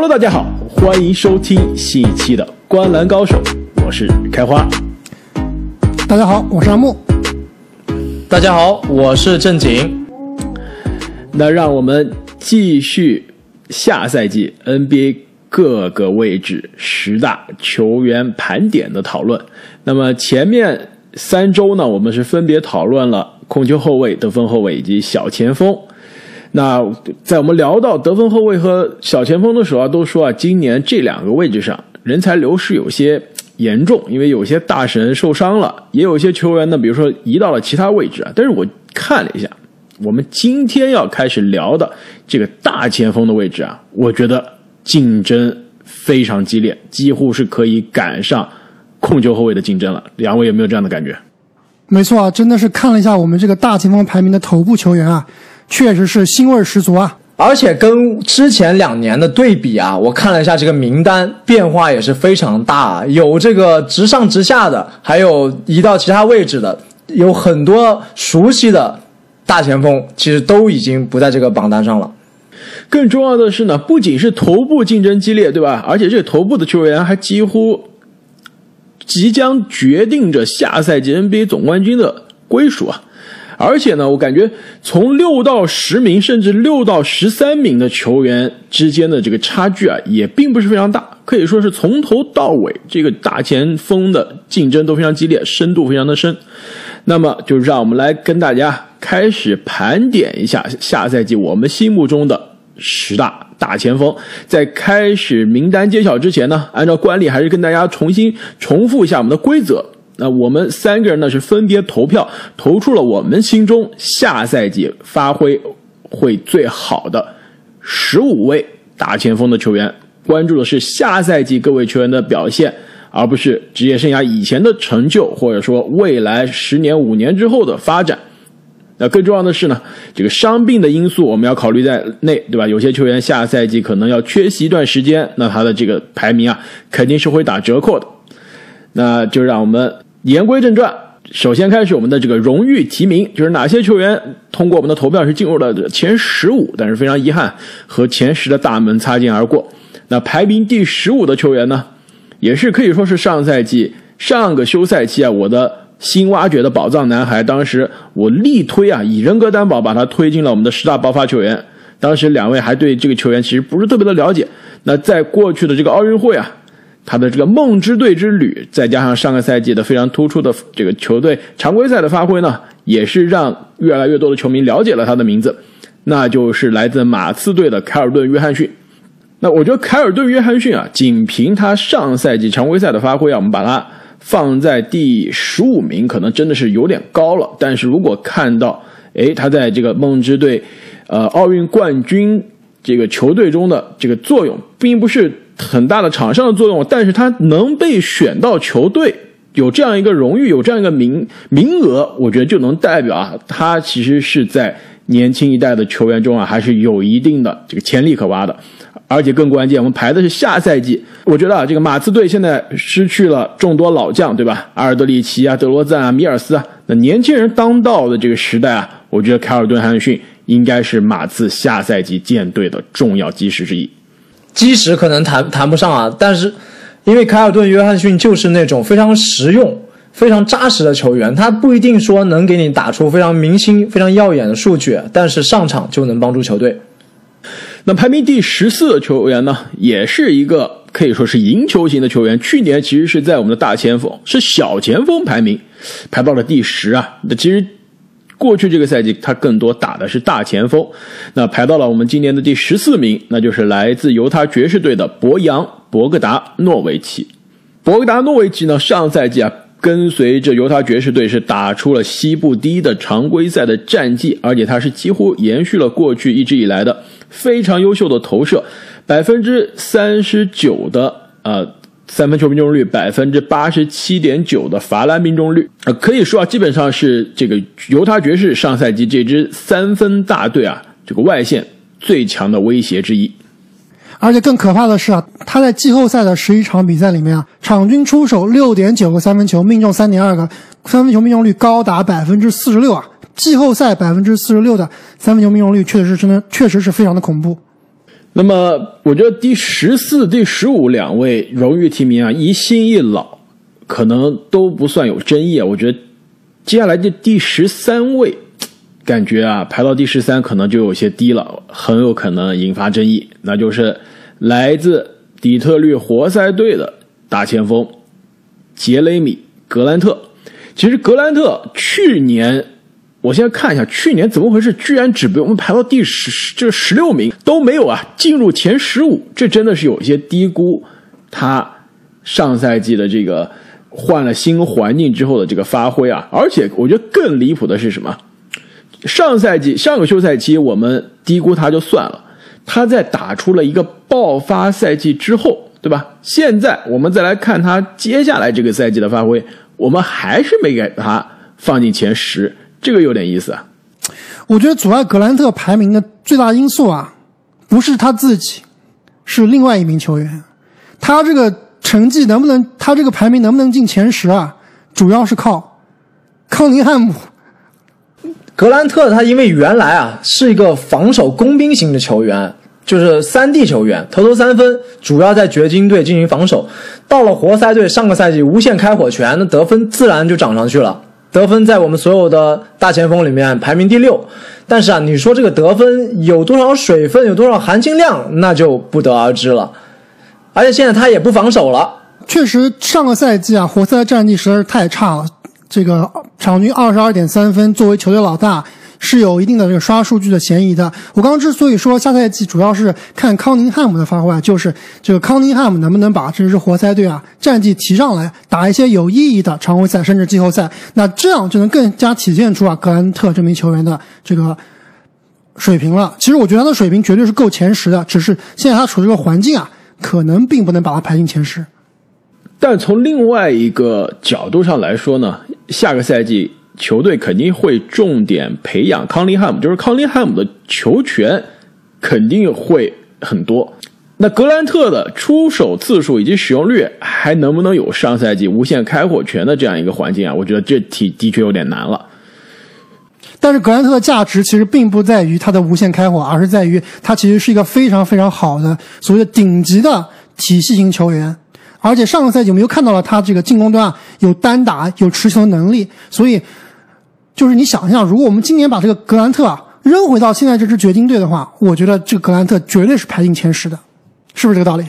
Hello，大家好，欢迎收听新一期的《观篮高手》，我是开花。大家好，我是阿木。大家好，我是正经。那让我们继续下赛季 NBA 各个位置十大球员盘点的讨论。那么前面三周呢，我们是分别讨论了控球后卫、得分后卫以及小前锋。那在我们聊到得分后卫和小前锋的时候啊，都说啊，今年这两个位置上人才流失有些严重，因为有些大神受伤了，也有些球员呢，比如说移到了其他位置啊。但是我看了一下，我们今天要开始聊的这个大前锋的位置啊，我觉得竞争非常激烈，几乎是可以赶上控球后卫的竞争了。两位有没有这样的感觉？没错啊，真的是看了一下我们这个大前锋排名的头部球员啊。确实是腥味十足啊！而且跟之前两年的对比啊，我看了一下这个名单，变化也是非常大。有这个直上直下的，还有移到其他位置的，有很多熟悉的大前锋，其实都已经不在这个榜单上了。更重要的是呢，不仅是头部竞争激烈，对吧？而且这个头部的球员还几乎即将决定着下赛季 NBA 总冠军的归属啊！而且呢，我感觉从六到十名，甚至六到十三名的球员之间的这个差距啊，也并不是非常大，可以说是从头到尾这个大前锋的竞争都非常激烈，深度非常的深。那么，就让我们来跟大家开始盘点一下下赛季我们心目中的十大大前锋。在开始名单揭晓之前呢，按照惯例，还是跟大家重新重复一下我们的规则。那我们三个人呢是分别投票投出了我们心中下赛季发挥会最好的十五位大前锋的球员，关注的是下赛季各位球员的表现，而不是职业生涯以前的成就，或者说未来十年五年之后的发展。那更重要的是呢，这个伤病的因素我们要考虑在内，对吧？有些球员下赛季可能要缺席一段时间，那他的这个排名啊肯定是会打折扣的。那就让我们。言归正传，首先开始我们的这个荣誉提名，就是哪些球员通过我们的投票是进入了前十五，但是非常遗憾和前十的大门擦肩而过。那排名第十五的球员呢，也是可以说是上赛季上个休赛期啊，我的新挖掘的宝藏男孩。当时我力推啊，以人格担保把他推进了我们的十大爆发球员。当时两位还对这个球员其实不是特别的了解。那在过去的这个奥运会啊。他的这个梦之队之旅，再加上上个赛季的非常突出的这个球队常规赛的发挥呢，也是让越来越多的球迷了解了他的名字，那就是来自马刺队的凯尔顿·约翰逊。那我觉得凯尔顿·约翰逊啊，仅凭他上赛季常规赛的发挥啊，我们把他放在第十五名，可能真的是有点高了。但是如果看到，哎，他在这个梦之队，呃，奥运冠军这个球队中的这个作用，并不是。很大的场上的作用，但是他能被选到球队，有这样一个荣誉，有这样一个名名额，我觉得就能代表啊，他其实是在年轻一代的球员中啊，还是有一定的这个潜力可挖的。而且更关键，我们排的是下赛季，我觉得啊，这个马刺队现在失去了众多老将，对吧？阿尔德里奇啊，德罗赞啊，米尔斯啊，那年轻人当道的这个时代啊，我觉得凯尔顿·汉逊应该是马刺下赛季建队的重要基石之一。基石可能谈谈不上啊，但是因为凯尔顿·约翰逊就是那种非常实用、非常扎实的球员，他不一定说能给你打出非常明星、非常耀眼的数据，但是上场就能帮助球队。那排名第十四的球员呢，也是一个可以说是赢球型的球员。去年其实是在我们的大前锋，是小前锋排名排到了第十啊。那其实。过去这个赛季，他更多打的是大前锋，那排到了我们今年的第十四名，那就是来自犹他爵士队的博扬·博格达诺维奇。博格达诺维奇呢，上赛季啊，跟随着犹他爵士队是打出了西部第一的常规赛的战绩，而且他是几乎延续了过去一直以来的非常优秀的投射，百分之三十九的呃。三分球命中率百分之八十七点九的罚篮命中率，呃，可以说啊，基本上是这个犹他爵士上赛季这支三分大队啊，这个外线最强的威胁之一。而且更可怕的是啊，他在季后赛的十一场比赛里面啊，场均出手六点九个三分球，命中三点二个，三分球命中率高达百分之四十六啊！季后赛百分之四十六的三分球命中率，确实是真的，确实是非常的恐怖。那么，我觉得第十四、第十五两位荣誉提名啊，一新一老，可能都不算有争议啊。我觉得接下来的第十三位，感觉啊，排到第十三可能就有些低了，很有可能引发争议。那就是来自底特律活塞队的大前锋杰雷米·格兰特。其实格兰特去年。我现在看一下，去年怎么回事？居然只被我们排到第十，这十六名都没有啊，进入前十五，这真的是有一些低估他上赛季的这个换了新环境之后的这个发挥啊！而且我觉得更离谱的是什么？上赛季上个休赛期我们低估他就算了，他在打出了一个爆发赛季之后，对吧？现在我们再来看他接下来这个赛季的发挥，我们还是没给他放进前十。这个有点意思啊！我觉得阻碍格兰特排名的最大因素啊，不是他自己，是另外一名球员。他这个成绩能不能，他这个排名能不能进前十啊？主要是靠康宁汉姆。格兰特他因为原来啊是一个防守工兵型的球员，就是三 D 球员，投投三分，主要在掘金队进行防守。到了活塞队，上个赛季无限开火权，那得分自然就涨上去了。得分在我们所有的大前锋里面排名第六，但是啊，你说这个得分有多少水分，有多少含金量，那就不得而知了。而且现在他也不防守了，确实上个赛季啊，活塞的战绩实在是太差了，这个场均二十二点三分，作为球队老大。是有一定的这个刷数据的嫌疑的。我刚刚之所以说下赛季主要是看康宁汉姆的发挥，就是这个康宁汉姆能不能把这支活塞队啊战绩提上来，打一些有意义的常规赛甚至季后赛，那这样就能更加体现出啊格兰特这名球员的这个水平了。其实我觉得他的水平绝对是够前十的，只是现在他处这个环境啊，可能并不能把他排进前十。但从另外一个角度上来说呢，下个赛季。球队肯定会重点培养康利汉姆，就是康利汉姆的球权肯定会很多。那格兰特的出手次数以及使用率还能不能有上赛季无限开火权的这样一个环境啊？我觉得这题的确有点难了。但是格兰特的价值其实并不在于他的无限开火，而是在于他其实是一个非常非常好的所谓的顶级的体系型球员。而且上个赛季我们又看到了他这个进攻端有单打、有持球能力，所以。就是你想一想，如果我们今年把这个格兰特啊扔回到现在这支掘金队的话，我觉得这个格兰特绝对是排进前十的，是不是这个道理？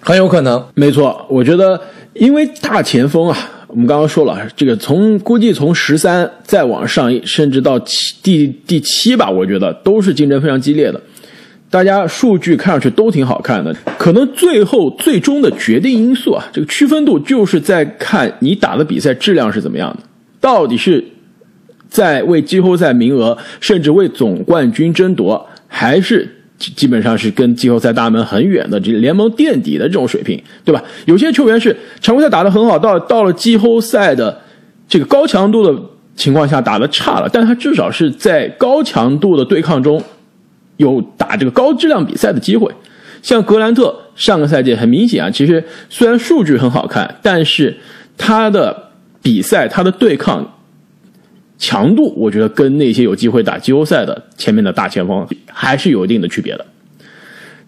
很有可能，没错。我觉得，因为大前锋啊，我们刚刚说了，这个从估计从十三再往上，甚至到七第第七吧，我觉得都是竞争非常激烈的。大家数据看上去都挺好看的，可能最后最终的决定因素啊，这个区分度就是在看你打的比赛质量是怎么样的，到底是。在为季后赛名额，甚至为总冠军争夺，还是基本上是跟季后赛大门很远的这联盟垫底的这种水平，对吧？有些球员是常规赛打得很好，到到了季后赛的这个高强度的情况下打得差了，但他至少是在高强度的对抗中有打这个高质量比赛的机会。像格兰特上个赛季很明显啊，其实虽然数据很好看，但是他的比赛他的对抗。强度，我觉得跟那些有机会打季后赛的前面的大前锋还是有一定的区别的。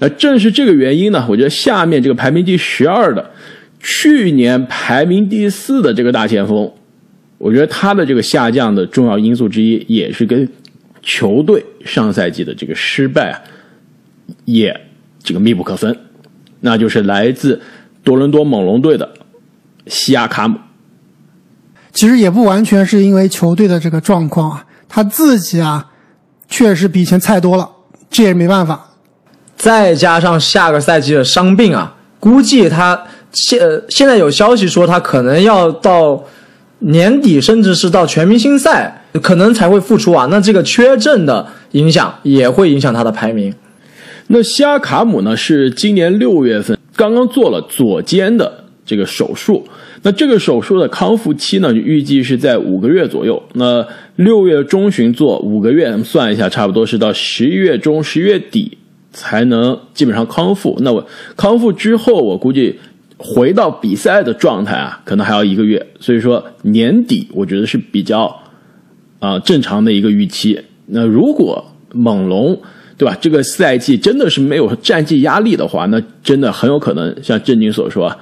那正是这个原因呢，我觉得下面这个排名第十二的，去年排名第四的这个大前锋，我觉得他的这个下降的重要因素之一，也是跟球队上赛季的这个失败啊，也这个密不可分。那就是来自多伦多猛龙队的西亚卡姆。其实也不完全是因为球队的这个状况啊，他自己啊，确实比以前菜多了，这也没办法。再加上下个赛季的伤病啊，估计他现现在有消息说他可能要到年底，甚至是到全明星赛可能才会复出啊。那这个缺阵的影响也会影响他的排名。那西亚卡姆呢，是今年六月份刚刚做了左肩的这个手术。那这个手术的康复期呢，预计是在五个月左右。那六月中旬做五个月，算一下，差不多是到十一月中、十一月底才能基本上康复。那我康复之后，我估计回到比赛的状态啊，可能还要一个月。所以说年底，我觉得是比较啊正常的一个预期。那如果猛龙对吧？这个赛季真的是没有战绩压力的话，那真的很有可能像郑经所说，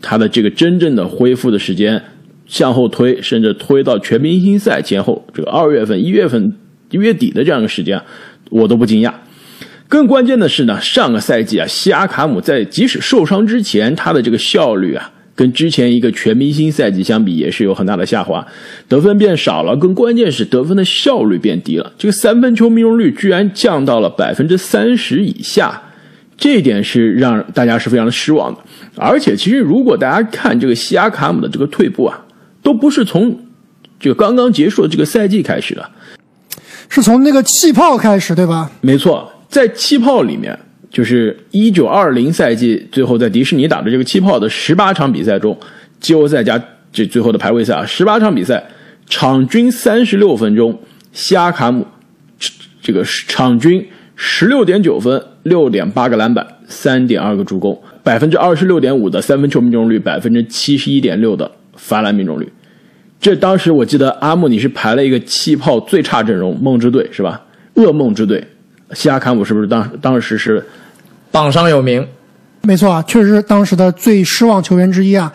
他的这个真正的恢复的时间向后推，甚至推到全明星赛前后，这个二月份、一月份、一月底的这样一个时间，我都不惊讶。更关键的是呢，上个赛季啊，西亚卡姆在即使受伤之前，他的这个效率啊。跟之前一个全明星赛季相比，也是有很大的下滑，得分变少了，更关键是得分的效率变低了。这个三分球命中率居然降到了百分之三十以下，这一点是让大家是非常的失望的。而且，其实如果大家看这个西亚卡姆的这个退步啊，都不是从这个刚刚结束的这个赛季开始的，是从那个气泡开始，对吧？没错，在气泡里面。就是一九二零赛季最后在迪士尼打的这个气泡的十八场比赛中，季后赛加这最后的排位赛啊，十八场比赛场均三十六分钟，西亚卡姆这个场均十六点九分，六点八个篮板，三点二个助攻，百分之二十六点五的三分球命中率，百分之七十一点六的罚篮命中率。这当时我记得阿木你是排了一个气泡最差阵容梦之队是吧？噩梦之队，西亚坎普是不是当当时是？榜上有名，没错啊，确实是当时的最失望球员之一啊。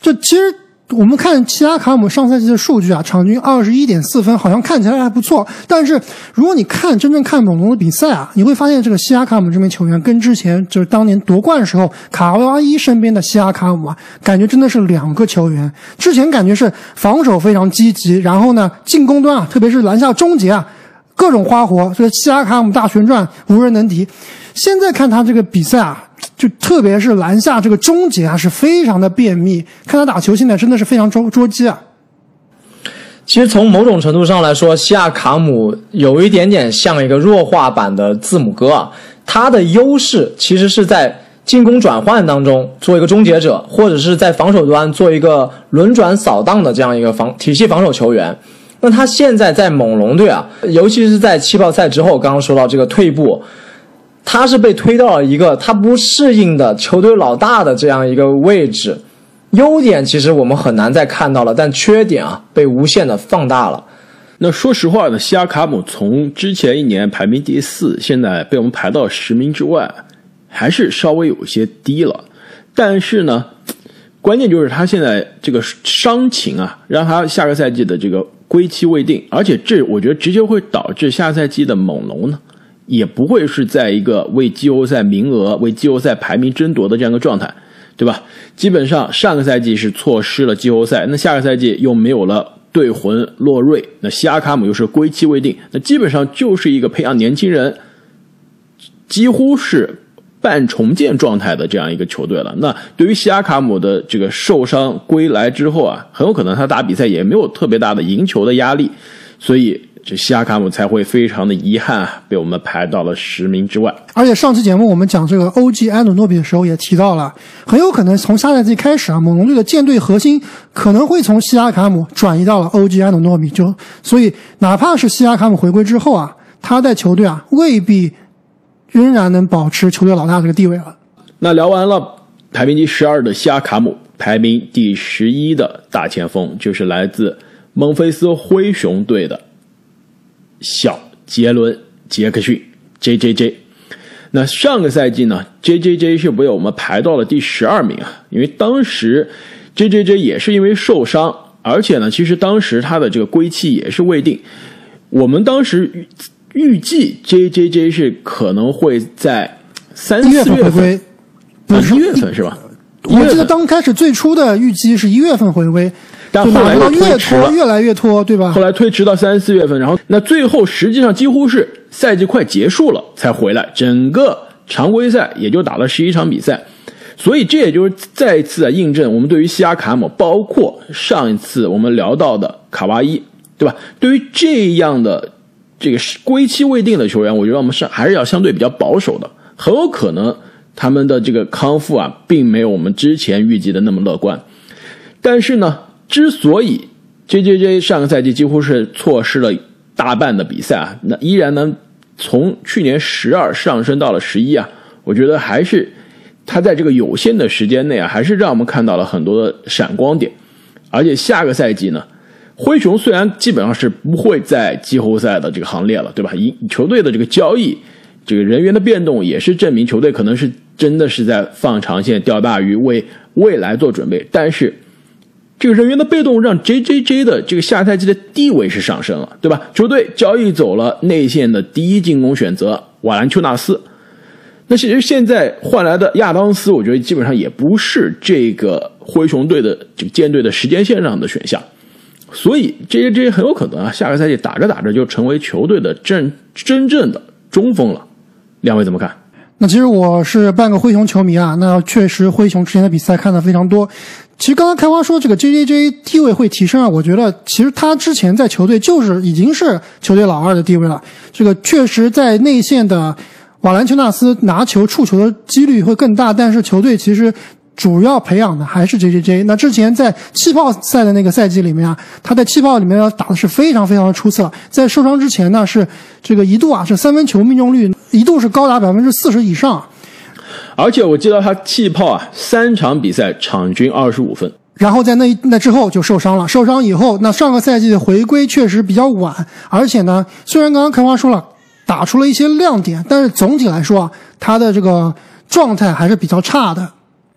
就其实我们看齐拉卡姆上赛季的数据啊，场均二十一点四分，好像看起来还不错。但是如果你看真正看猛龙的比赛啊，你会发现这个西亚卡姆这名球员跟之前就是当年夺冠时候卡哇伊身边的西亚卡姆啊，感觉真的是两个球员。之前感觉是防守非常积极，然后呢进攻端啊，特别是篮下终结啊，各种花活，这个西亚卡姆大旋转无人能敌。现在看他这个比赛啊，就特别是篮下这个终结啊，是非常的便秘。看他打球，现在真的是非常捉捉鸡啊。其实从某种程度上来说，西亚卡姆有一点点像一个弱化版的字母哥啊。他的优势其实是在进攻转换当中做一个终结者，或者是在防守端做一个轮转扫荡的这样一个防体系防守球员。那他现在在猛龙队啊，尤其是在气泡赛之后，刚刚说到这个退步。他是被推到了一个他不适应的球队老大的这样一个位置，优点其实我们很难再看到了，但缺点啊被无限的放大了。那说实话呢，西亚卡姆从之前一年排名第四，现在被我们排到十名之外，还是稍微有些低了。但是呢，关键就是他现在这个伤情啊，让他下个赛季的这个归期未定，而且这我觉得直接会导致下赛季的猛龙呢。也不会是在一个为季后赛名额、为季后赛排名争夺的这样一个状态，对吧？基本上上个赛季是错失了季后赛，那下个赛季又没有了队魂洛瑞，那西亚卡姆又是归期未定，那基本上就是一个培养年轻人，几乎是半重建状态的这样一个球队了。那对于西亚卡姆的这个受伤归来之后啊，很有可能他打比赛也没有特别大的赢球的压力，所以。这西亚卡姆才会非常的遗憾啊，被我们排到了十名之外。而且上期节目我们讲这个 OG 安努诺比的时候也提到了，很有可能从下赛季开始啊，猛龙队的舰队核心可能会从西亚卡姆转移到了 OG 安努诺比。就所以，哪怕是西亚卡姆回归之后啊，他在球队啊未必仍然能保持球队老大这个地位了。那聊完了排名第十二的西亚卡姆，排名第十一的大前锋就是来自孟菲斯灰熊队的。小杰伦·杰克逊 （J.J.J.），那上个赛季呢，J.J.J. 是被我们排到了第十二名啊，因为当时 J.J.J. 也是因为受伤，而且呢，其实当时他的这个归期也是未定。我们当时预预计 J.J.J. 是可能会在三四月份回归，一月份是吧？我记得刚开始最初的预计是一月份回归。但后来越拖越来越拖，对吧？后来推迟到三四月份，然后那最后实际上几乎是赛季快结束了才回来，整个常规赛也就打了十一场比赛，所以这也就是再一次印证我们对于西亚卡姆，包括上一次我们聊到的卡哇伊，对吧？对于这样的这个归期未定的球员，我觉得我们是还是要相对比较保守的，很有可能他们的这个康复啊，并没有我们之前预计的那么乐观，但是呢。之所以 J J J 上个赛季几乎是错失了大半的比赛啊，那依然能从去年十二上升到了十一啊，我觉得还是他在这个有限的时间内啊，还是让我们看到了很多的闪光点。而且下个赛季呢，灰熊虽然基本上是不会在季后赛的这个行列了，对吧？一球队的这个交易这个人员的变动也是证明球队可能是真的是在放长线钓大鱼，为未来做准备。但是这个人员的被动让 J J J 的这个下赛季的地位是上升了，对吧？球队交易走了内线的第一进攻选择瓦兰丘纳斯，那其实现在换来的亚当斯，我觉得基本上也不是这个灰熊队的这个舰队的时间线上的选项。所以这些这些很有可能啊，下个赛季打着打着就成为球队的真真正的中锋了。两位怎么看？那其实我是半个灰熊球迷啊，那确实灰熊之前的比赛看的非常多。其实刚刚开花说这个 J J J 地位会提升啊，我觉得其实他之前在球队就是已经是球队老二的地位了。这个确实在内线的瓦兰丘纳斯拿球触球的几率会更大，但是球队其实。主要培养的还是 J J J。那之前在气泡赛的那个赛季里面啊，他在气泡里面打的是非常非常的出色。在受伤之前呢，是这个一度啊是三分球命中率一度是高达百分之四十以上。而且我记得他气泡啊三场比赛场均二十五分。然后在那那之后就受伤了。受伤以后，那上个赛季的回归确实比较晚。而且呢，虽然刚刚开花说了打出了一些亮点，但是总体来说啊，他的这个状态还是比较差的。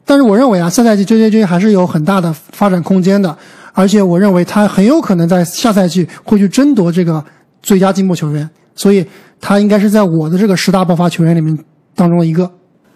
但是我认为啊，下赛季 J J J 还是有很大的发展空间的，而且我认为他很有可能在下赛季会去争夺这个最佳进步球员，所以他应该是在我的这个十大爆发球员里面当中的一个。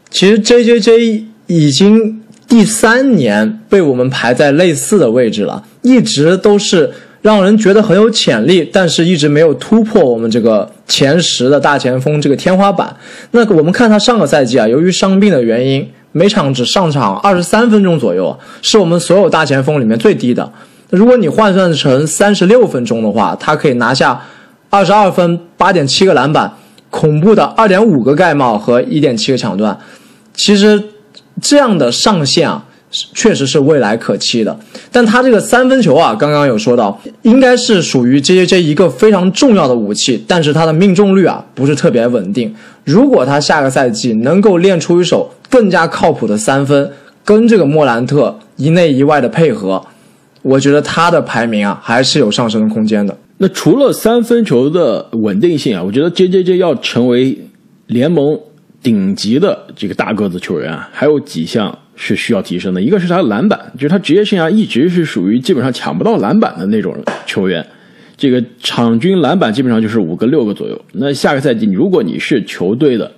其实 J J J 已经第三年被我们排在类似的位置了，一直都是让人觉得很有潜力，但是一直没有突破我们这个前十的大前锋这个天花板。那我们看他上个赛季啊，由于伤病的原因。每场只上场二十三分钟左右，是我们所有大前锋里面最低的。如果你换算成三十六分钟的话，他可以拿下二十二分、八点七个篮板、恐怖的二点五个盖帽和一点七个抢断。其实这样的上限啊，确实是未来可期的。但他这个三分球啊，刚刚有说到，应该是属于 J J J 一个非常重要的武器，但是他的命中率啊不是特别稳定。如果他下个赛季能够练出一手更加靠谱的三分，跟这个莫兰特一内一外的配合，我觉得他的排名啊还是有上升的空间的。那除了三分球的稳定性啊，我觉得 J J J 要成为联盟顶级的这个大个子球员啊，还有几项。是需要提升的，一个是他的篮板，就是他职业生涯一直是属于基本上抢不到篮板的那种球员，这个场均篮板基本上就是五个六个左右。那下个赛季，如果你是球队的，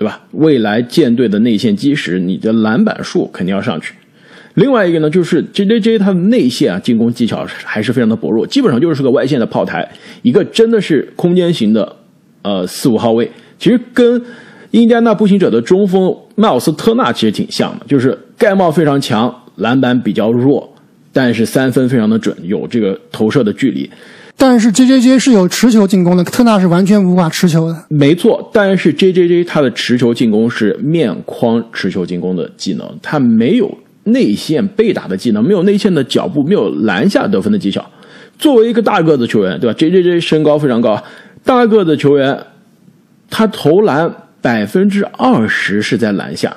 对吧？未来舰队的内线基石，你的篮板数肯定要上去。另外一个呢，就是 J J J 他的内线啊，进攻技巧还是非常的薄弱，基本上就是个外线的炮台，一个真的是空间型的呃四五号位，其实跟。印第安纳步行者的中锋迈尔斯特纳其实挺像的，就是盖帽非常强，篮板比较弱，但是三分非常的准，有这个投射的距离。但是 J J J 是有持球进攻的，特纳是完全无法持球的。没错，但是 J J J 他的持球进攻是面框持球进攻的技能，他没有内线被打的技能，没有内线的脚步，没有篮下得分的技巧。作为一个大个子球员，对吧？J J J 身高非常高，大个子球员，他投篮。百分之二十是在篮下，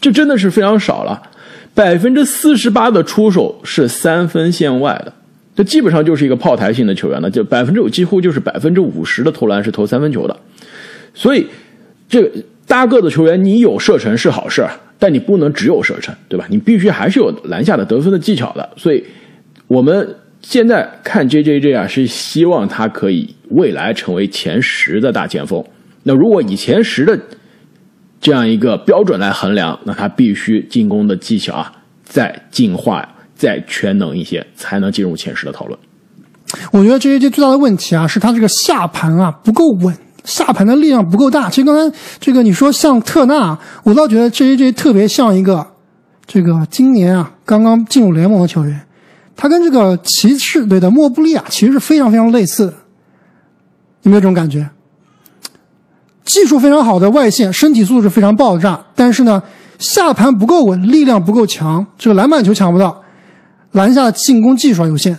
这真的是非常少了。百分之四十八的出手是三分线外的，这基本上就是一个炮台性的球员了。就百分之五几乎就是百分之五十的投篮是投三分球的。所以，这个大个子球员你有射程是好事，但你不能只有射程，对吧？你必须还是有篮下的得分的技巧的。所以，我们现在看 J J J 啊，是希望他可以未来成为前十的大前锋。那如果以前十的这样一个标准来衡量，那他必须进攻的技巧啊再进化、再全能一些，才能进入前十的讨论。我觉得这一届最大的问题啊，是他这个下盘啊不够稳，下盘的力量不够大。其实刚才这个你说像特纳，我倒觉得这一届特别像一个这个今年啊刚刚进入联盟的球员，他跟这个骑士队的莫布利亚其实是非常非常类似的，有没有这种感觉？技术非常好的外线，身体素质非常爆炸，但是呢，下盘不够稳，力量不够强，这个篮板球抢不到，篮下进攻技术有限。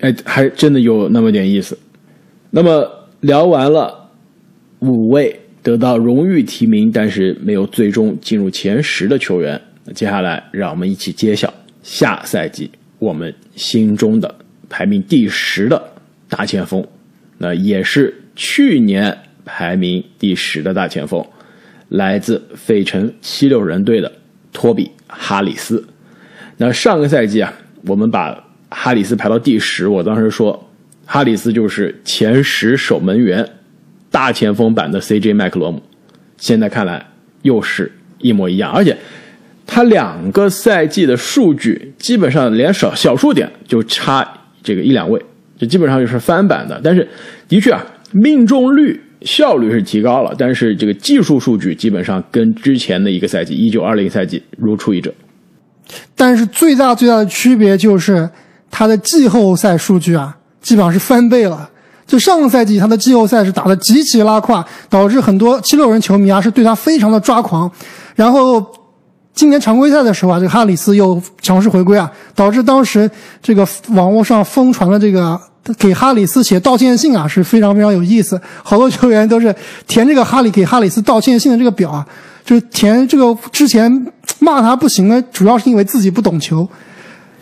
哎，还真的有那么点意思。那么聊完了五位得到荣誉提名，但是没有最终进入前十的球员，那接下来让我们一起揭晓下赛季我们心中的排名第十的大前锋，那也是去年。排名第十的大前锋，来自费城七六人队的托比·哈里斯。那上个赛季啊，我们把哈里斯排到第十，我当时说哈里斯就是前十守门员大前锋版的 CJ 麦克罗姆。现在看来又是一模一样，而且他两个赛季的数据基本上连少小数点就差这个一两位，就基本上就是翻版的。但是的确啊，命中率效率是提高了，但是这个技术数据基本上跟之前的一个赛季一九二零赛季如出一辙。但是最大最大的区别就是他的季后赛数据啊，基本上是翻倍了。就上个赛季他的季后赛是打的极其拉胯，导致很多七六人球迷啊是对他非常的抓狂。然后今年常规赛的时候啊，这个哈里斯又强势回归啊，导致当时这个网络上疯传的这个给哈里斯写道歉信啊是非常非常有意思。好多球员都是填这个哈里给哈里斯道歉信的这个表啊，就是填这个之前骂他不行呢，主要是因为自己不懂球。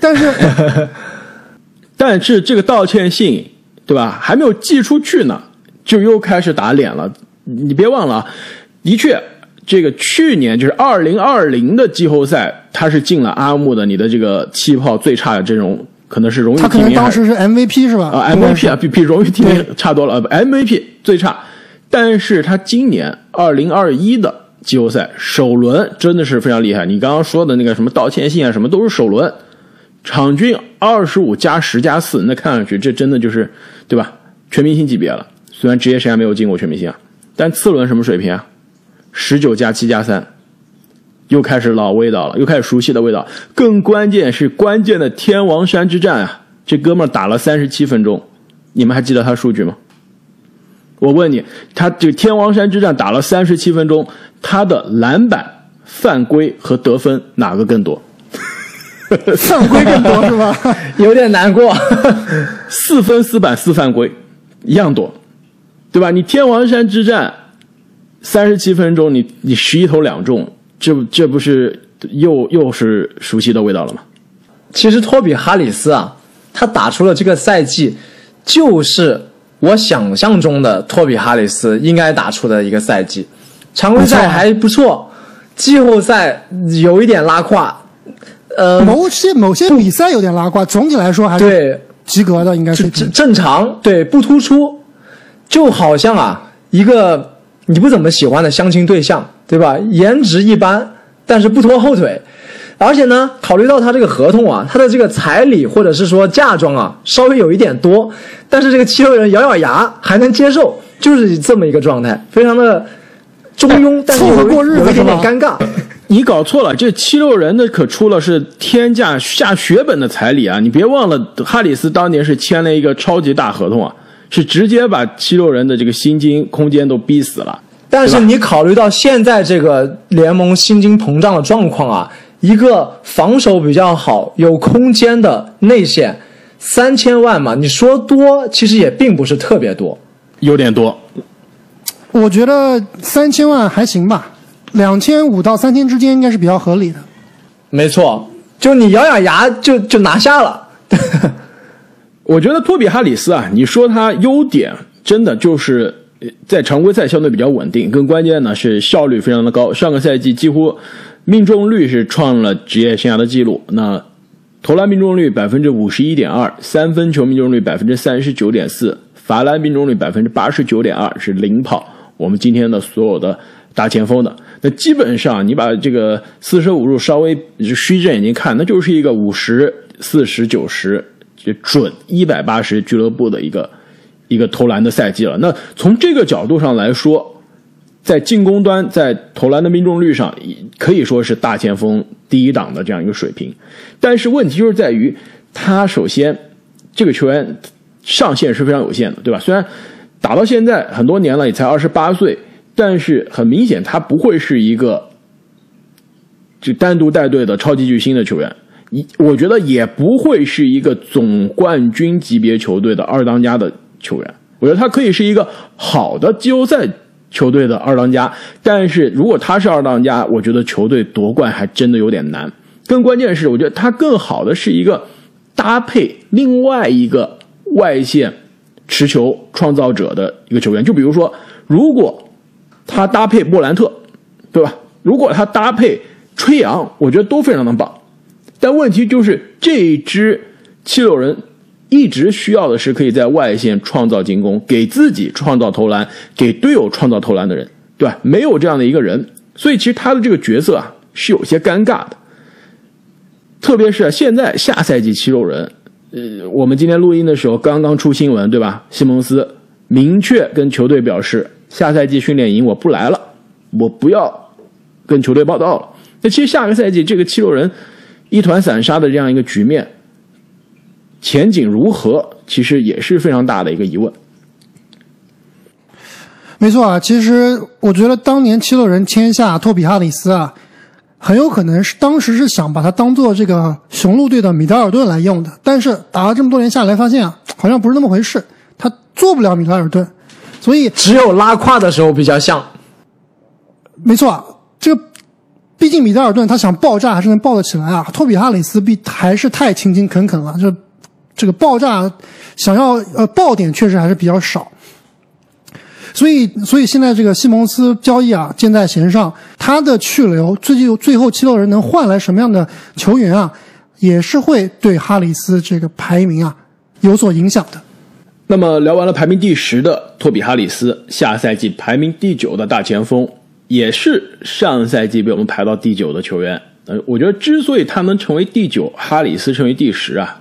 但是，但是这个道歉信。对吧？还没有寄出去呢，就又开始打脸了。你别忘了，的确，这个去年就是二零二零的季后赛，他是进了阿木的你的这个气泡最差的阵容，可能是荣誉提名。他可能当时是 MVP 是吧？啊，MVP 啊，比比荣誉提名差多了。MVP 最差，但是他今年二零二一的季后赛首轮真的是非常厉害。你刚刚说的那个什么道歉信啊，什么都是首轮。场均二十五加十加四，那看上去这真的就是，对吧？全明星级别了。虽然职业生涯没有进过全明星啊，但次轮什么水平啊？十九加七加三，又开始老味道了，又开始熟悉的味道。更关键是关键的天王山之战啊！这哥们打了三十七分钟，你们还记得他数据吗？我问你，他这天王山之战打了三十七分钟，他的篮板、犯规和得分哪个更多？犯规更多是吧？有点难过。四分四板四犯规，一样多，对吧？你天王山之战三十七分钟，你你十一投两中，这这不是又又是熟悉的味道了吗？其实托比哈里斯啊，他打出了这个赛季，就是我想象中的托比哈里斯应该打出的一个赛季。常规赛还不错，季后赛有一点拉胯。呃，某些某些比赛有点拉胯，总体来说还是对及格的，应该是正正常，对不突出，就好像啊一个你不怎么喜欢的相亲对象，对吧？颜值一般，但是不拖后腿，而且呢，考虑到他这个合同啊，他的这个彩礼或者是说嫁妆啊，稍微有一点多，但是这个七六人咬咬牙还能接受，就是这么一个状态，非常的中庸，但是有有一点点尴尬。你搞错了，这七六人的可出了是天价下血本的彩礼啊！你别忘了，哈里斯当年是签了一个超级大合同啊，是直接把七六人的这个薪金空间都逼死了。但是你考虑到现在这个联盟薪金膨胀的状况啊，一个防守比较好、有空间的内线，三千万嘛，你说多其实也并不是特别多，有点多。我觉得三千万还行吧。两千五到三千之间应该是比较合理的，没错，就你咬咬牙就就拿下了。我觉得托比哈里斯啊，你说他优点真的就是在常规赛相对比较稳定，更关键呢是效率非常的高。上个赛季几乎命中率是创了职业生涯的记录，那投篮命中率百分之五十一点二，三分球命中率百分之三十九点四，罚篮命中率百分之八十九点二，是领跑我们今天的所有的大前锋的。那基本上，你把这个四舍五入稍微虚着眼睛看，那就是一个五十四十九十就准一百八十俱乐部的一个一个投篮的赛季了。那从这个角度上来说，在进攻端，在投篮的命中率上，可以说是大前锋第一档的这样一个水平。但是问题就是在于，他首先这个球员上限是非常有限的，对吧？虽然打到现在很多年了，也才二十八岁。但是很明显，他不会是一个就单独带队的超级巨星的球员。一，我觉得也不会是一个总冠军级别球队的二当家的球员。我觉得他可以是一个好的季后赛球队的二当家。但是如果他是二当家，我觉得球队夺冠还真的有点难。更关键是，我觉得他更好的是一个搭配另外一个外线持球创造者的一个球员。就比如说。如果他搭配莫兰特，对吧？如果他搭配吹杨，我觉得都非常的棒。但问题就是这支七六人一直需要的是可以在外线创造进攻，给自己创造投篮，给队友创造投篮的人，对吧？没有这样的一个人，所以其实他的这个角色啊是有些尴尬的。特别是现在下赛季七六人，呃，我们今天录音的时候刚刚出新闻，对吧？西蒙斯明确跟球队表示，下赛季训练营我不来了，我不要跟球队报道了。那其实下个赛季这个七六人一团散沙的这样一个局面，前景如何，其实也是非常大的一个疑问。没错啊，其实我觉得当年七六人签下托比哈里斯啊。很有可能是当时是想把他当做这个雄鹿队的米德尔顿来用的，但是打了这么多年下来，发现啊，好像不是那么回事，他做不了米德尔顿，所以只有拉胯的时候比较像。没错，啊这个毕竟米德尔顿他想爆炸还是能爆得起来啊，托比哈里斯比还是太勤勤恳恳了，这这个爆炸想要呃爆点确实还是比较少。所以，所以现在这个西蒙斯交易啊，箭在弦上。他的去留，最近最后七六人能换来什么样的球员啊，也是会对哈里斯这个排名啊有所影响的。那么聊完了排名第十的托比哈里斯，下赛季排名第九的大前锋，也是上赛季被我们排到第九的球员。呃，我觉得之所以他能成为第九，哈里斯成为第十啊，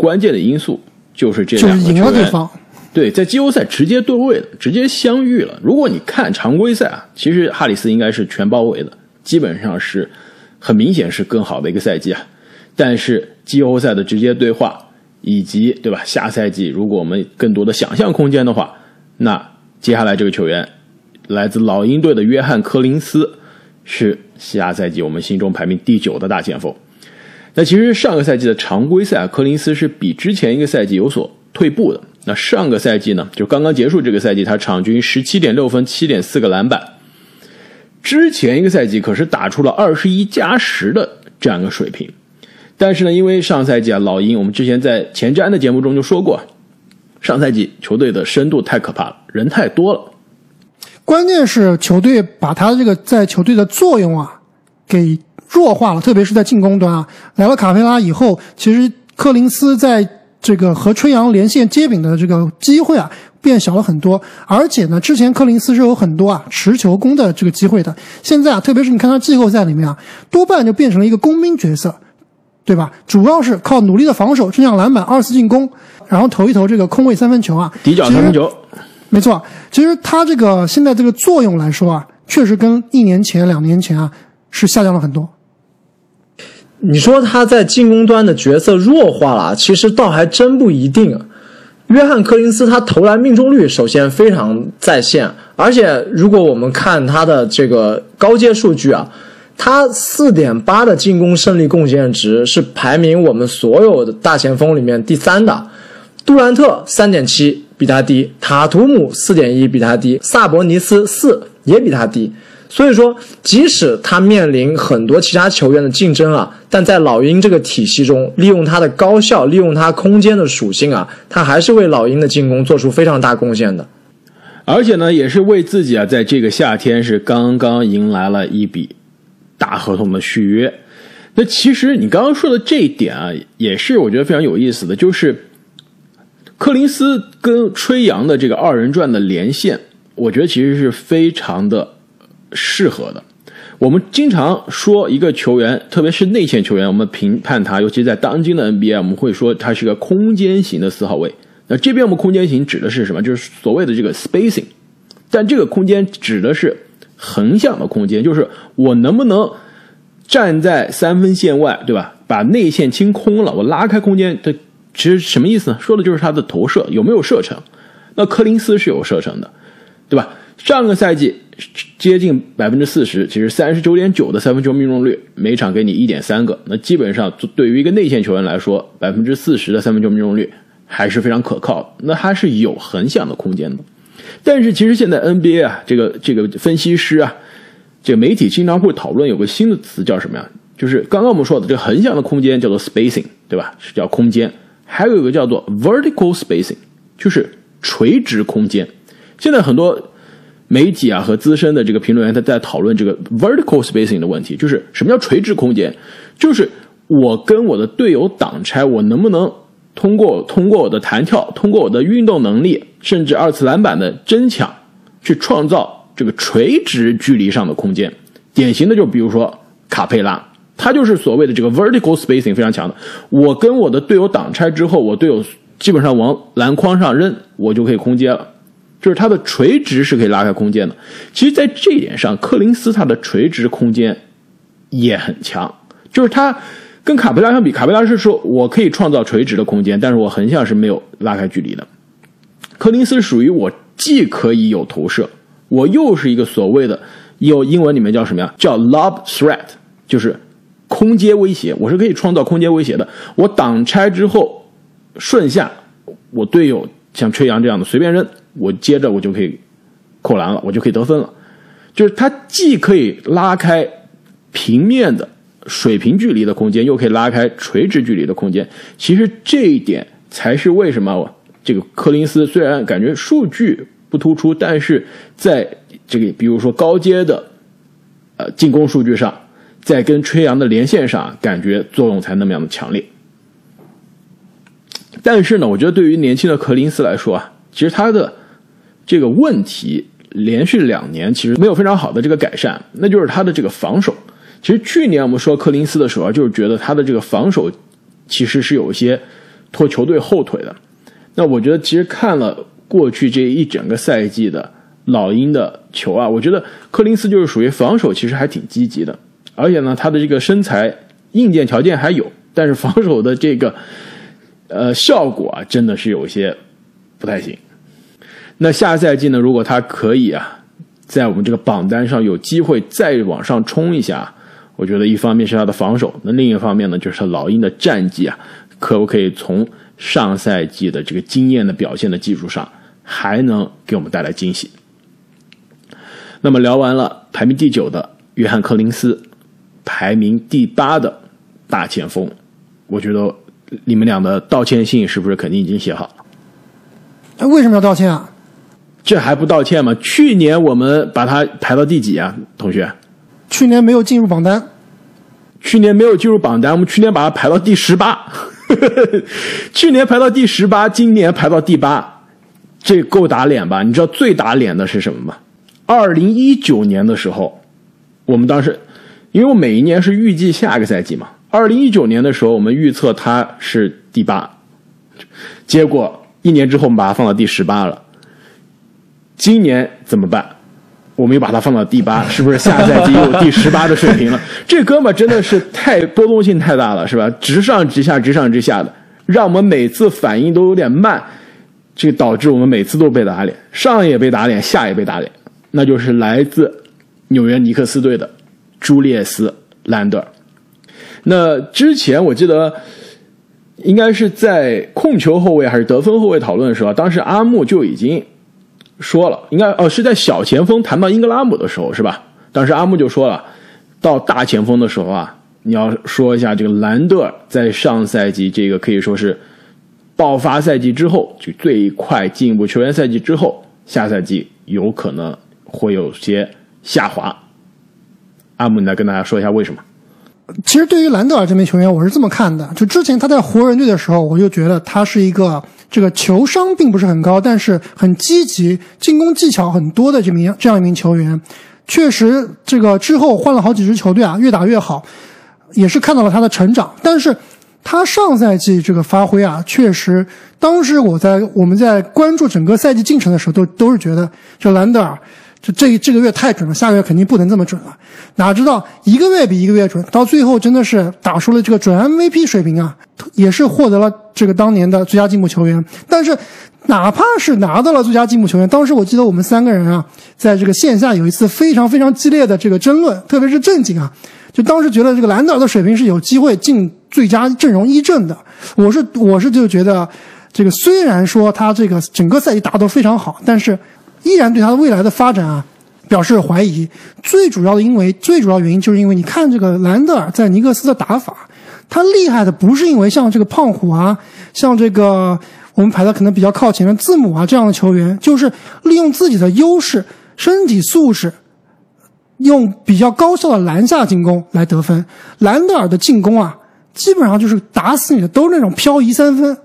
关键的因素就是这两个球员。对，在季后赛直接对位了，直接相遇了。如果你看常规赛啊，其实哈里斯应该是全包围的，基本上是很明显是更好的一个赛季啊。但是季后赛的直接对话，以及对吧？下赛季如果我们更多的想象空间的话，那接下来这个球员来自老鹰队的约翰柯林斯是下赛季我们心中排名第九的大前锋。那其实上个赛季的常规赛，柯林斯是比之前一个赛季有所退步的。那上个赛季呢，就刚刚结束这个赛季，他场均十七点六分，七点四个篮板。之前一个赛季可是打出了二十一加十的这样一个水平。但是呢，因为上赛季啊，老鹰我们之前在前瞻的节目中就说过，上赛季球队的深度太可怕了，人太多了。关键是球队把他这个在球队的作用啊给弱化了，特别是在进攻端啊。来了卡佩拉以后，其实柯林斯在。这个和春阳连线接柄的这个机会啊，变小了很多。而且呢，之前柯林斯是有很多啊持球攻的这个机会的。现在啊，特别是你看他季后赛里面啊，多半就变成了一个工兵角色，对吧？主要是靠努力的防守、争抢篮板、二次进攻，然后投一投这个空位三分球啊，底角三分球。没错，其实他这个现在这个作用来说啊，确实跟一年前、两年前啊是下降了很多。你说他在进攻端的角色弱化了，其实倒还真不一定。约翰柯林斯他投篮命中率首先非常在线，而且如果我们看他的这个高阶数据啊，他四点八的进攻胜利贡献值是排名我们所有的大前锋里面第三的。杜兰特三点七比他低，塔图姆四点一比他低，萨博尼斯四也比他低。所以说，即使他面临很多其他球员的竞争啊，但在老鹰这个体系中，利用他的高效，利用他空间的属性啊，他还是为老鹰的进攻做出非常大贡献的。而且呢，也是为自己啊，在这个夏天是刚刚迎来了一笔大合同的续约。那其实你刚刚说的这一点啊，也是我觉得非常有意思的，就是柯林斯跟吹杨的这个二人转的连线，我觉得其实是非常的。适合的，我们经常说一个球员，特别是内线球员，我们评判他，尤其在当今的 NBA，我们会说他是个空间型的四号位。那这边我们空间型指的是什么？就是所谓的这个 spacing，但这个空间指的是横向的空间，就是我能不能站在三分线外，对吧？把内线清空了，我拉开空间，这其实什么意思呢？说的就是他的投射有没有射程。那柯林斯是有射程的，对吧？上个赛季。接近百分之四十，其实三十九点九的三分球命中率，每场给你一点三个，那基本上对于一个内线球员来说，百分之四十的三分球命中率还是非常可靠。那他是有横向的空间的，但是其实现在 NBA 啊，这个这个分析师啊，这个媒体经常会讨论有个新的词叫什么呀？就是刚刚我们说的这个横向的空间叫做 spacing，对吧？是叫空间，还有一个叫做 vertical spacing，就是垂直空间。现在很多。媒体啊和资深的这个评论员他在讨论这个 vertical spacing 的问题，就是什么叫垂直空间？就是我跟我的队友挡拆，我能不能通过通过我的弹跳，通过我的运动能力，甚至二次篮板的争抢，去创造这个垂直距离上的空间。典型的就比如说卡佩拉，他就是所谓的这个 vertical spacing 非常强的。我跟我的队友挡拆之后，我队友基本上往篮筐上扔，我就可以空接了。就是它的垂直是可以拉开空间的。其实，在这一点上，柯林斯他的垂直空间也很强。就是他跟卡佩拉相比，卡佩拉是说我可以创造垂直的空间，但是我横向是没有拉开距离的。柯林斯属于我既可以有投射，我又是一个所谓的有英文里面叫什么呀？叫 lob threat，就是空接威胁。我是可以创造空间威胁的。我挡拆之后顺下，我队友像吹杨这样的随便扔。我接着我就可以扣篮了，我就可以得分了。就是它既可以拉开平面的水平距离的空间，又可以拉开垂直距离的空间。其实这一点才是为什么这个柯林斯虽然感觉数据不突出，但是在这个比如说高阶的呃进攻数据上，在跟吹杨的连线上，感觉作用才那么样的强烈。但是呢，我觉得对于年轻的柯林斯来说啊，其实他的这个问题连续两年其实没有非常好的这个改善，那就是他的这个防守。其实去年我们说柯林斯的时候，就是觉得他的这个防守其实是有一些拖球队后腿的。那我觉得其实看了过去这一整个赛季的老鹰的球啊，我觉得柯林斯就是属于防守其实还挺积极的，而且呢他的这个身材硬件条件还有，但是防守的这个呃效果啊真的是有些不太行。那下赛季呢？如果他可以啊，在我们这个榜单上有机会再往上冲一下，我觉得一方面是他的防守，那另一方面呢，就是老鹰的战绩啊，可不可以从上赛季的这个惊艳的表现的基础上，还能给我们带来惊喜？那么聊完了排名第九的约翰·柯林斯，排名第八的大前锋，我觉得你们俩的道歉信是不是肯定已经写好了？为什么要道歉啊？这还不道歉吗？去年我们把它排到第几啊，同学？去年没有进入榜单。去年没有进入榜单，我们去年把它排到第十八。去年排到第十八，今年排到第八，这够打脸吧？你知道最打脸的是什么吗？二零一九年的时候，我们当时，因为我每一年是预计下个赛季嘛。二零一九年的时候，我们预测他是第八，结果一年之后，我们把它放到第十八了。今年怎么办？我们又把它放到第八，是不是下赛季又第十八的水平了？这哥们真的是太波动性太大了，是吧？直上直下，直上直下的，让我们每次反应都有点慢，这导致我们每次都被打脸，上也被打脸，下也被打脸。那就是来自纽约尼克斯队的朱列斯·兰德尔。那之前我记得应该是在控球后卫还是得分后卫讨论的时候，当时阿木就已经。说了，应该哦是在小前锋谈到英格拉姆的时候是吧？当时阿木就说了，到大前锋的时候啊，你要说一下这个兰德尔在上赛季这个可以说是爆发赛季之后，就最快进一步球员赛季之后，下赛季有可能会有些下滑。阿木，你来跟大家说一下为什么？其实对于兰德尔这名球员，我是这么看的，就之前他在湖人队的时候，我就觉得他是一个。这个球商并不是很高，但是很积极，进攻技巧很多的这名这样一名球员，确实这个之后换了好几支球队啊，越打越好，也是看到了他的成长。但是他上赛季这个发挥啊，确实，当时我在我们在关注整个赛季进程的时候，都都是觉得就兰德尔。这这这个月太准了，下个月肯定不能这么准了。哪知道一个月比一个月准，到最后真的是打出了这个准 MVP 水平啊，也是获得了这个当年的最佳进步球员。但是，哪怕是拿到了最佳进步球员，当时我记得我们三个人啊，在这个线下有一次非常非常激烈的这个争论，特别是正经啊，就当时觉得这个兰德尔的水平是有机会进最佳阵容一阵的。我是我是就觉得，这个虽然说他这个整个赛季打得都非常好，但是。依然对他未来的发展啊表示怀疑。最主要的因为，最主要原因就是因为你看这个兰德尔在尼克斯的打法，他厉害的不是因为像这个胖虎啊，像这个我们排的可能比较靠前的字母啊这样的球员，就是利用自己的优势，身体素质，用比较高效的篮下进攻来得分。兰德尔的进攻啊，基本上就是打死你的，都是那种漂移三分。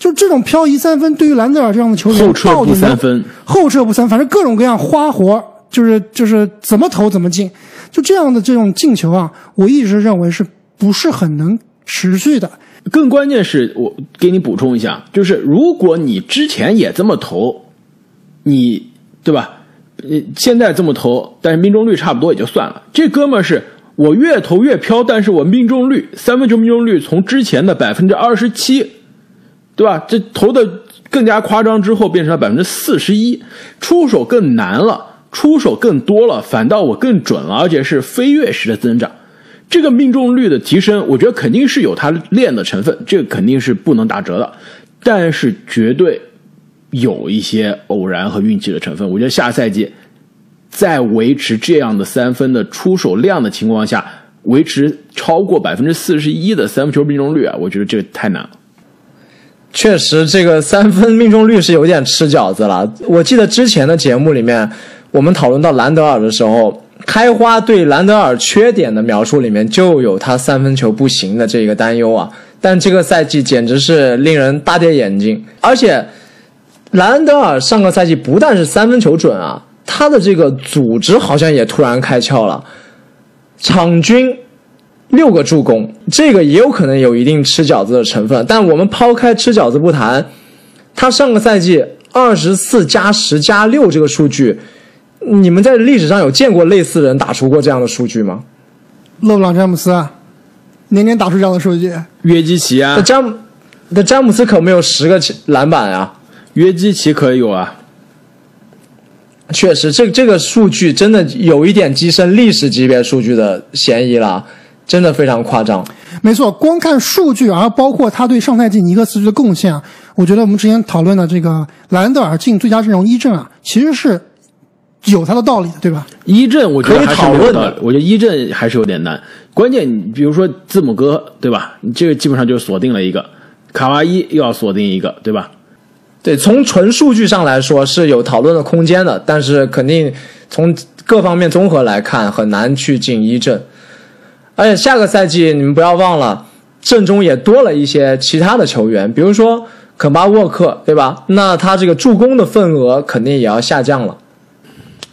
就这种漂移三分，对于兰德尔这样的球员，后撤不三分，后撤不三，反正各种各样花活，就是就是怎么投怎么进。就这样的这种进球啊，我一直认为是不是很能持续的。更关键是我给你补充一下，就是如果你之前也这么投，你对吧？呃，现在这么投，但是命中率差不多也就算了。这哥们儿是我越投越飘，但是我命中率三分球命中率从之前的百分之二十七。对吧？这投的更加夸张之后，变成了百分之四十一，出手更难了，出手更多了，反倒我更准了，而且是飞跃式的增长。这个命中率的提升，我觉得肯定是有他练的成分，这个肯定是不能打折的。但是绝对有一些偶然和运气的成分。我觉得下赛季在维持这样的三分的出手量的情况下，维持超过百分之四十一的三分球命中率啊，我觉得这个太难了。确实，这个三分命中率是有点吃饺子了。我记得之前的节目里面，我们讨论到兰德尔的时候，开花对兰德尔缺点的描述里面就有他三分球不行的这个担忧啊。但这个赛季简直是令人大跌眼镜，而且兰德尔上个赛季不但是三分球准啊，他的这个组织好像也突然开窍了，场均。六个助攻，这个也有可能有一定吃饺子的成分。但我们抛开吃饺子不谈，他上个赛季二十四加十加六这个数据，你们在历史上有见过类似人打出过这样的数据吗？勒布朗詹姆斯啊，年年打出这样的数据。约基奇啊，那詹姆，那詹姆斯可没有十个篮板啊。约基奇可以有啊。确实，这这个数据真的有一点跻身历史级别数据的嫌疑了。真的非常夸张，没错，光看数据，而包括他对上赛季尼克斯的贡献，我觉得我们之前讨论的这个兰德尔进最佳阵容一阵啊，其实是有他的道理的，对吧？一阵我觉得还是讨论的，我觉得一阵还是有点难。关键你比如说字母哥，对吧？你这个基本上就锁定了一个，卡哇伊又要锁定一个，对吧？对，从纯数据上来说是有讨论的空间的，但是肯定从各方面综合来看，很难去进一阵。而且下个赛季你们不要忘了，阵中也多了一些其他的球员，比如说肯巴沃克，对吧？那他这个助攻的份额肯定也要下降了。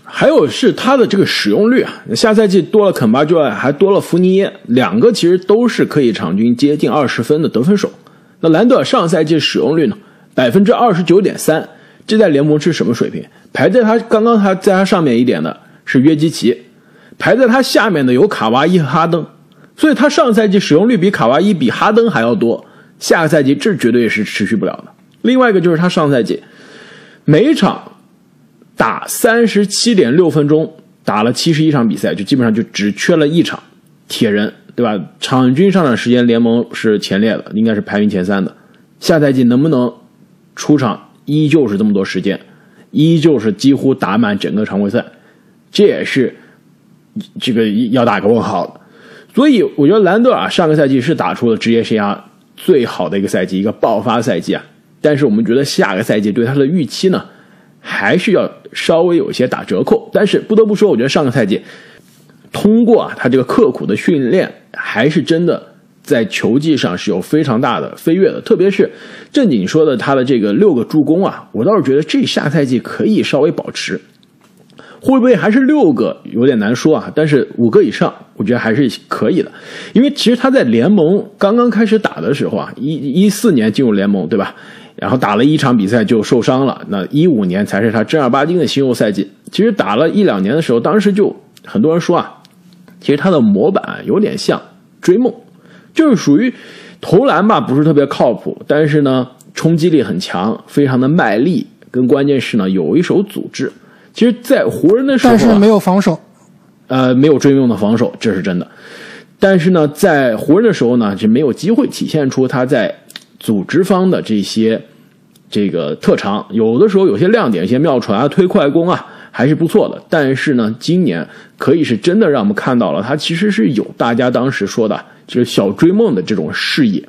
还有是他的这个使用率啊，下赛季多了肯巴之外，还多了福尼耶，两个其实都是可以场均接近二十分的得分手。那兰德尔上赛季使用率呢，百分之二十九点三，这在联盟是什么水平？排在他刚刚他在他上面一点的是约基奇，排在他下面的有卡哇伊和哈登。所以他上赛季使用率比卡哇伊、比哈登还要多，下个赛季这绝对是持续不了的。另外一个就是他上赛季每场打三十七点六分钟，打了七十一场比赛，就基本上就只缺了一场铁人，对吧？场均上场时间联盟是前列的，应该是排名前三的。下赛季能不能出场依旧是这么多时间，依旧是几乎打满整个常规赛，这也是这个要打个问号的。所以我觉得兰德尔上个赛季是打出了职业生涯最好的一个赛季，一个爆发赛季啊。但是我们觉得下个赛季对他的预期呢，还是要稍微有些打折扣。但是不得不说，我觉得上个赛季通过啊他这个刻苦的训练，还是真的在球技上是有非常大的飞跃的。特别是正经说的他的这个六个助攻啊，我倒是觉得这下赛季可以稍微保持。会不会还是六个？有点难说啊。但是五个以上，我觉得还是可以的。因为其实他在联盟刚刚开始打的时候啊，一一四年进入联盟，对吧？然后打了一场比赛就受伤了。那一五年才是他正儿八经的新秀赛季。其实打了一两年的时候，当时就很多人说啊，其实他的模板有点像追梦，就是属于投篮吧，不是特别靠谱，但是呢，冲击力很强，非常的卖力，跟关键是呢，有一手组织。其实，在湖人的时候，但是没有防守，呃，没有追梦的防守，这是真的。但是呢，在湖人的时候呢，就没有机会体现出他在组织方的这些这个特长。有的时候有些亮点，一些妙传啊、推快攻啊，还是不错的。但是呢，今年可以是真的让我们看到了，他其实是有大家当时说的就是小追梦的这种视野。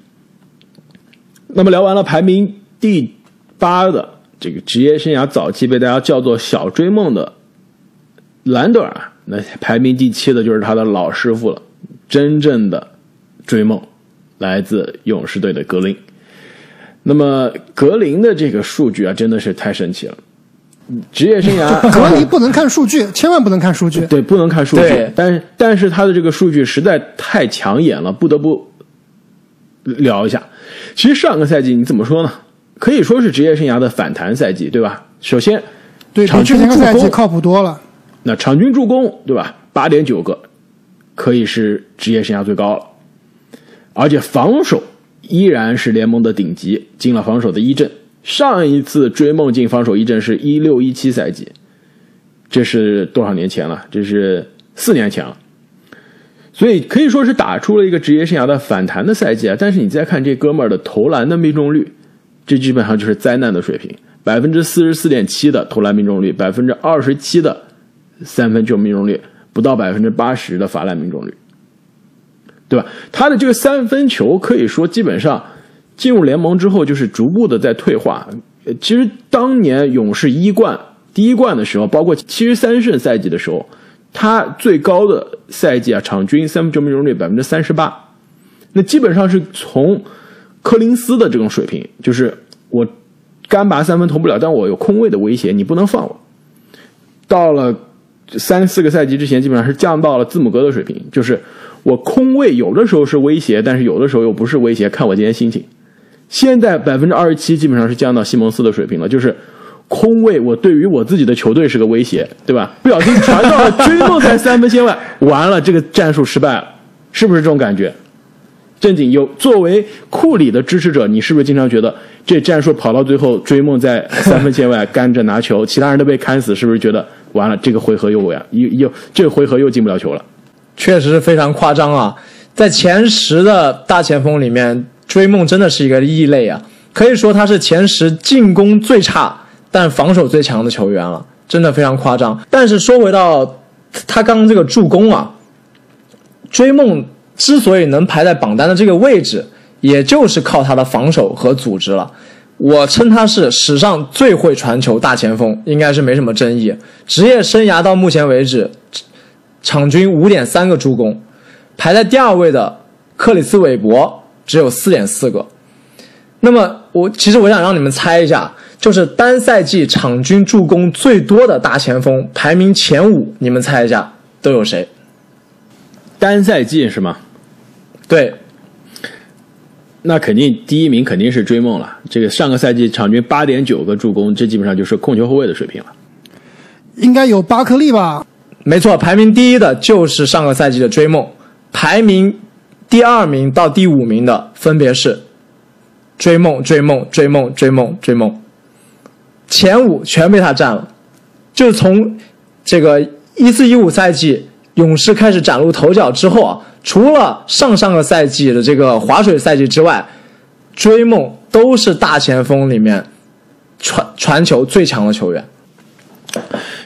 那么聊完了排名第八的。这个职业生涯早期被大家叫做“小追梦”的兰德尔，那排名第七的就是他的老师傅了，真正的追梦来自勇士队的格林。那么格林的这个数据啊，真的是太神奇了。职业生涯，格林不能看数据，千万不能看数据。对，不能看数据对。但是，但是他的这个数据实在太抢眼了，不得不聊一下。其实上个赛季你怎么说呢？可以说是职业生涯的反弹赛季，对吧？首先，对，场均助攻季靠谱多了。那场均助攻，对吧？八点九个，可以是职业生涯最高了。而且防守依然是联盟的顶级，进了防守的一阵。上一次追梦进防守一阵是一六一七赛季，这是多少年前了？这是四年前了。所以可以说是打出了一个职业生涯的反弹的赛季啊。但是你再看这哥们儿的投篮的命中率，这基本上就是灾难的水平，百分之四十四点七的投篮命中率，百分之二十七的三分球命中率，不到百分之八十的罚篮命中率，对吧？他的这个三分球可以说基本上进入联盟之后就是逐步的在退化。其实当年勇士一冠第一冠的时候，包括七十三胜赛季的时候，他最高的赛季啊，场均三分球命中率百分之三十八，那基本上是从柯林斯的这种水平，就是我干拔三分投不了，但我有空位的威胁，你不能放我。到了三四个赛季之前，基本上是降到了字母哥的水平，就是我空位有的时候是威胁，但是有的时候又不是威胁，看我今天心情。现在百分之二十七基本上是降到西蒙斯的水平了，就是空位我对于我自己的球队是个威胁，对吧？不小心传到了追梦在三分线外，完了这个战术失败了，是不是这种感觉？正经有作为库里的支持者，你是不是经常觉得这战术跑到最后，追梦在三分线外干着拿球，其他人都被砍死，是不是觉得完了这个回合又呀又又这个回合又进不了球了？确实是非常夸张啊！在前十的大前锋里面，追梦真的是一个异类啊，可以说他是前十进攻最差但防守最强的球员了，真的非常夸张。但是说回到他刚刚这个助攻啊，追梦之所以能排在榜单的这个位置，也就是靠他的防守和组织了。我称他是史上最会传球大前锋，应该是没什么争议。职业生涯到目前为止，场均五点三个助攻，排在第二位的克里斯韦伯只有四点四个。那么我其实我想让你们猜一下，就是单赛季场均助攻最多的大前锋排名前五，你们猜一下都有谁？单赛季是吗？对，那肯定第一名肯定是追梦了。这个上个赛季场均八点九个助攻，这基本上就是控球后卫的水平了。应该有巴克利吧？没错，排名第一的就是上个赛季的追梦，排名第二名到第五名的分别是追梦、追梦、追梦、追梦、追梦，前五全被他占了。就是从这个一四一五赛季勇士开始崭露头角之后啊，除了上上个赛季的这个划水赛季之外，追梦都是大前锋里面传传球最强的球员。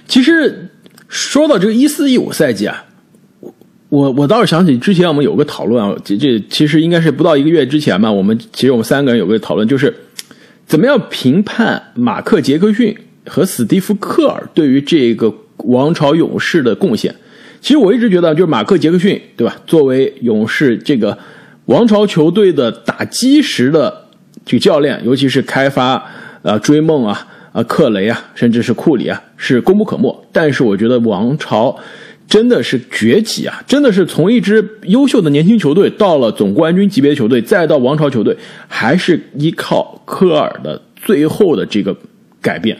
其实说到这个一四一五赛季啊，我我倒是想起之前我们有个讨论啊，这这其实应该是不到一个月之前吧，我们其实我们三个人有个讨论，就是怎么样评判马克杰克逊和史蒂夫科尔对于这个王朝勇士的贡献。其实我一直觉得，就是马克杰克逊，对吧？作为勇士这个王朝球队的打基石的这个教练，尤其是开发呃追梦啊。啊，克雷啊，甚至是库里啊，是功不可没。但是我觉得王朝真的是崛起啊，真的是从一支优秀的年轻球队到了总冠军级别的球队，再到王朝球队，还是依靠科尔的最后的这个改变，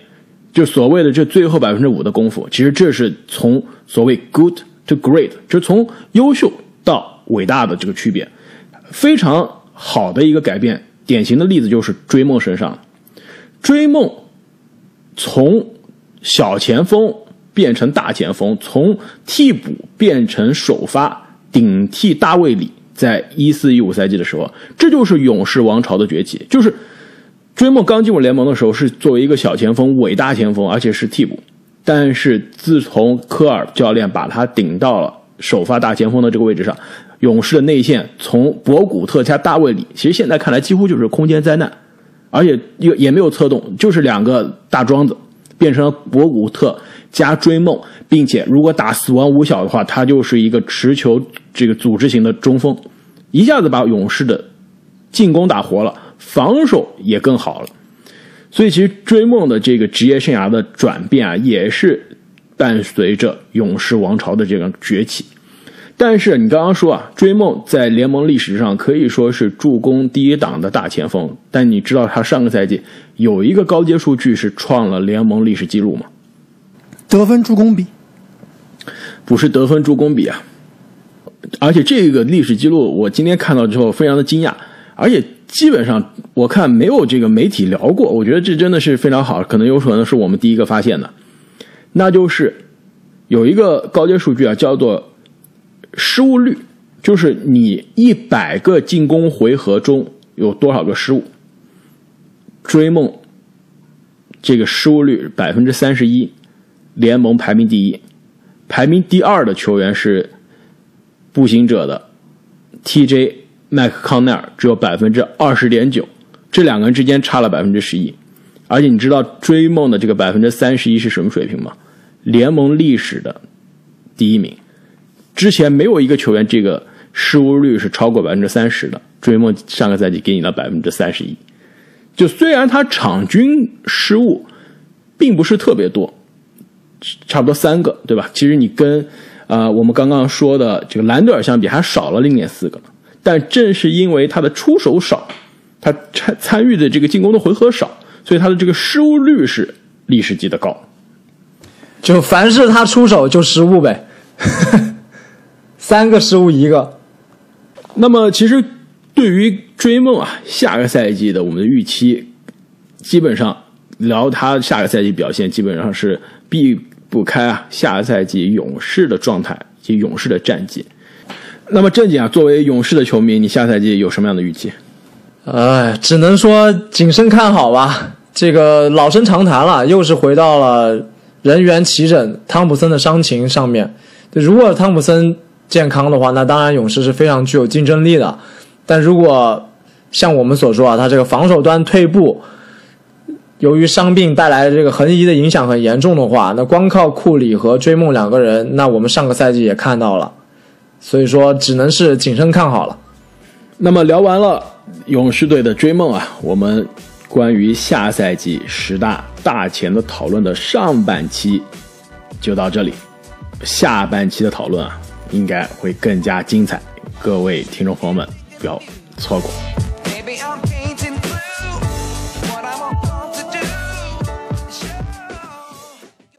就所谓的这最后百分之五的功夫。其实这是从所谓 good to great，就从优秀到伟大的这个区别，非常好的一个改变。典型的例子就是追梦身上，追梦。从小前锋变成大前锋，从替补变成首发，顶替大卫里，在一四一五赛季的时候，这就是勇士王朝的崛起。就是追梦刚进入联盟的时候，是作为一个小前锋、伟大前锋，而且是替补。但是自从科尔教练把他顶到了首发大前锋的这个位置上，勇士的内线从博古特加大卫里，其实现在看来几乎就是空间灾难。而且也也没有策动，就是两个大桩子，变成了博古特加追梦，并且如果打死亡五小的话，他就是一个持球这个组织型的中锋，一下子把勇士的进攻打活了，防守也更好了。所以其实追梦的这个职业生涯的转变啊，也是伴随着勇士王朝的这个崛起。但是你刚刚说啊，追梦在联盟历史上可以说是助攻第一档的大前锋，但你知道他上个赛季有一个高阶数据是创了联盟历史记录吗？得分助攻比不是得分助攻比啊，而且这个历史记录我今天看到之后非常的惊讶，而且基本上我看没有这个媒体聊过，我觉得这真的是非常好，可能有可能是我们第一个发现的，那就是有一个高阶数据啊，叫做。失误率就是你一百个进攻回合中有多少个失误。追梦这个失误率百分之三十一，联盟排名第一。排名第二的球员是步行者的 TJ 麦克康奈尔，只有百分之二十点九。这两个人之间差了百分之十一。而且你知道追梦的这个百分之三十一是什么水平吗？联盟历史的第一名。之前没有一个球员这个失误率是超过百分之三十的，追梦上个赛季给你了百分之三十一。就虽然他场均失误并不是特别多，差不多三个，对吧？其实你跟呃我们刚刚说的这个兰德尔相比还少了零点四个，但正是因为他的出手少，他参参与的这个进攻的回合少，所以他的这个失误率是历史级的高。就凡是他出手就失误呗。三个失误一个，那么其实对于追梦啊，下个赛季的我们的预期，基本上聊他下个赛季表现，基本上是避不开啊下个赛季勇士的状态以及勇士的战绩。那么正经啊，作为勇士的球迷，你下赛季有什么样的预期？哎，只能说谨慎看好吧。这个老生常谈了，又是回到了人员齐整，汤普森的伤情上面。如果汤普森。健康的话，那当然勇士是非常具有竞争力的。但如果像我们所说啊，他这个防守端退步，由于伤病带来的这个横移的影响很严重的话，那光靠库里和追梦两个人，那我们上个赛季也看到了，所以说只能是谨慎看好了。那么聊完了勇士队的追梦啊，我们关于下赛季十大大前的讨论的上半期就到这里，下半期的讨论啊。应该会更加精彩，各位听众朋友们不要错过。